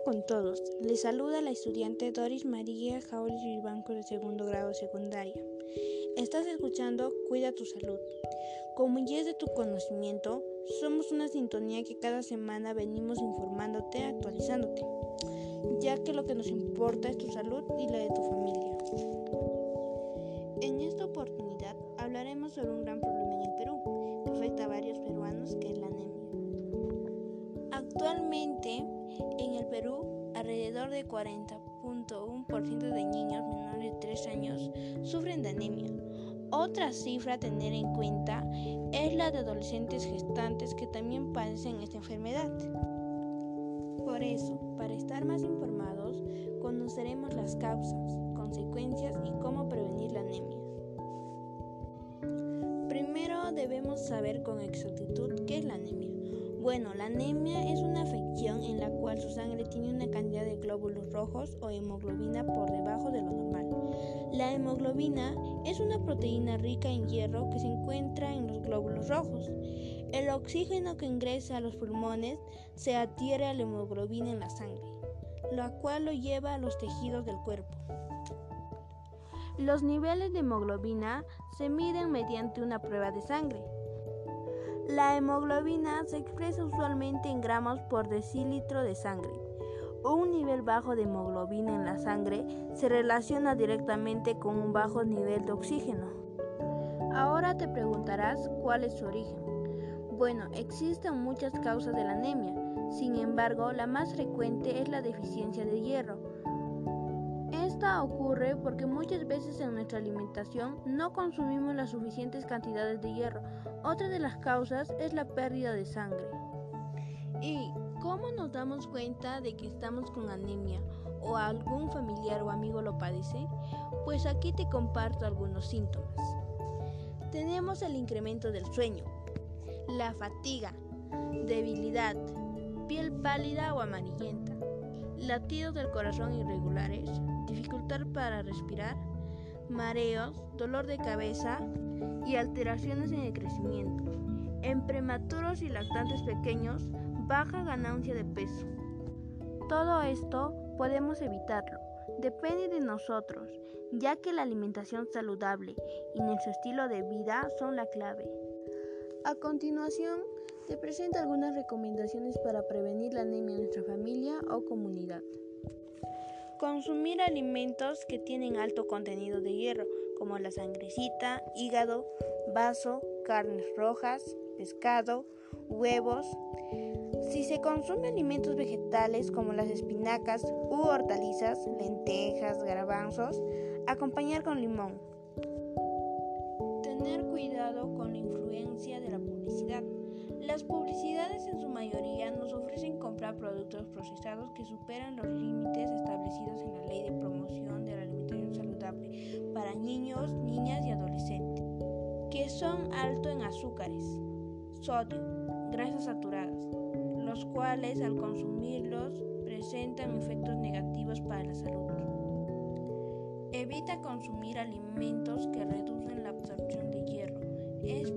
Con todos, les saluda la estudiante Doris María Jauris Vivanco de segundo grado secundaria. Estás escuchando Cuida tu salud. Como es de tu conocimiento, somos una sintonía que cada semana venimos informándote, actualizándote, ya que lo que nos importa es tu salud y la de tu familia. En esta oportunidad hablaremos sobre un gran problema en el Perú, que afecta a varios peruanos, que es la anemia. Actualmente, Perú, alrededor de 40.1% de niños menores de 3 años sufren de anemia. Otra cifra a tener en cuenta es la de adolescentes gestantes que también padecen esta enfermedad. Por eso, para estar más informados, conoceremos las causas, consecuencias y cómo prevenir la anemia. Primero debemos saber con exactitud qué es la anemia. Bueno, la anemia es una afección en la cual su sangre tiene una cantidad de glóbulos rojos o hemoglobina por debajo de lo normal. La hemoglobina es una proteína rica en hierro que se encuentra en los glóbulos rojos. El oxígeno que ingresa a los pulmones se adhiere a la hemoglobina en la sangre, la cual lo lleva a los tejidos del cuerpo. Los niveles de hemoglobina se miden mediante una prueba de sangre. La hemoglobina se expresa usualmente en gramos por decilitro de sangre. Un nivel bajo de hemoglobina en la sangre se relaciona directamente con un bajo nivel de oxígeno. Ahora te preguntarás cuál es su origen. Bueno, existen muchas causas de la anemia, sin embargo, la más frecuente es la deficiencia de hierro ocurre porque muchas veces en nuestra alimentación no consumimos las suficientes cantidades de hierro. Otra de las causas es la pérdida de sangre. ¿Y cómo nos damos cuenta de que estamos con anemia o algún familiar o amigo lo padece? Pues aquí te comparto algunos síntomas. Tenemos el incremento del sueño, la fatiga, debilidad, piel pálida o amarillenta, latidos del corazón irregulares, dificultad para respirar, mareos, dolor de cabeza y alteraciones en el crecimiento. En prematuros y lactantes pequeños, baja ganancia de peso. Todo esto podemos evitarlo. Depende de nosotros, ya que la alimentación saludable y nuestro estilo de vida son la clave. A continuación, te presento algunas recomendaciones para prevenir la anemia en nuestra familia o comunidad. Consumir alimentos que tienen alto contenido de hierro, como la sangrecita, hígado, vaso, carnes rojas, pescado, huevos. Si se consume alimentos vegetales como las espinacas u hortalizas, lentejas, garbanzos, acompañar con limón. Tener cuidado con la influencia de la publicidad. Las publicidades en su mayoría nos ofrecen comprar productos procesados que superan los límites establecidos en la Ley de Promoción de la Alimentación Saludable para niños, niñas y adolescentes, que son altos en azúcares, sodio, grasas saturadas, los cuales al consumirlos presentan efectos negativos para la salud. Evita consumir alimentos que reducen la absorción de hierro. Es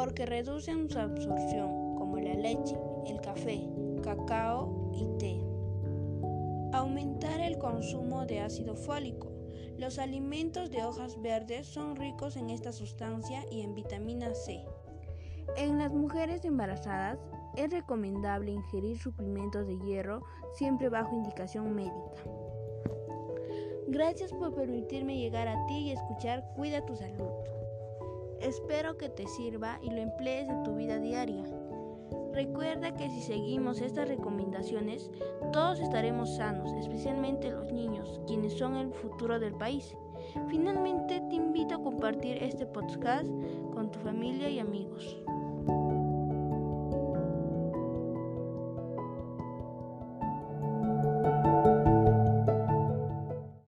porque reducen su absorción, como la leche, el café, cacao y té. Aumentar el consumo de ácido fólico. Los alimentos de hojas verdes son ricos en esta sustancia y en vitamina C. En las mujeres embarazadas es recomendable ingerir suplementos de hierro siempre bajo indicación médica. Gracias por permitirme llegar a ti y escuchar Cuida tu salud. Espero que te sirva y lo emplees en tu vida diaria. Recuerda que si seguimos estas recomendaciones, todos estaremos sanos, especialmente los niños, quienes son el futuro del país. Finalmente, te invito a compartir este podcast con tu familia y amigos.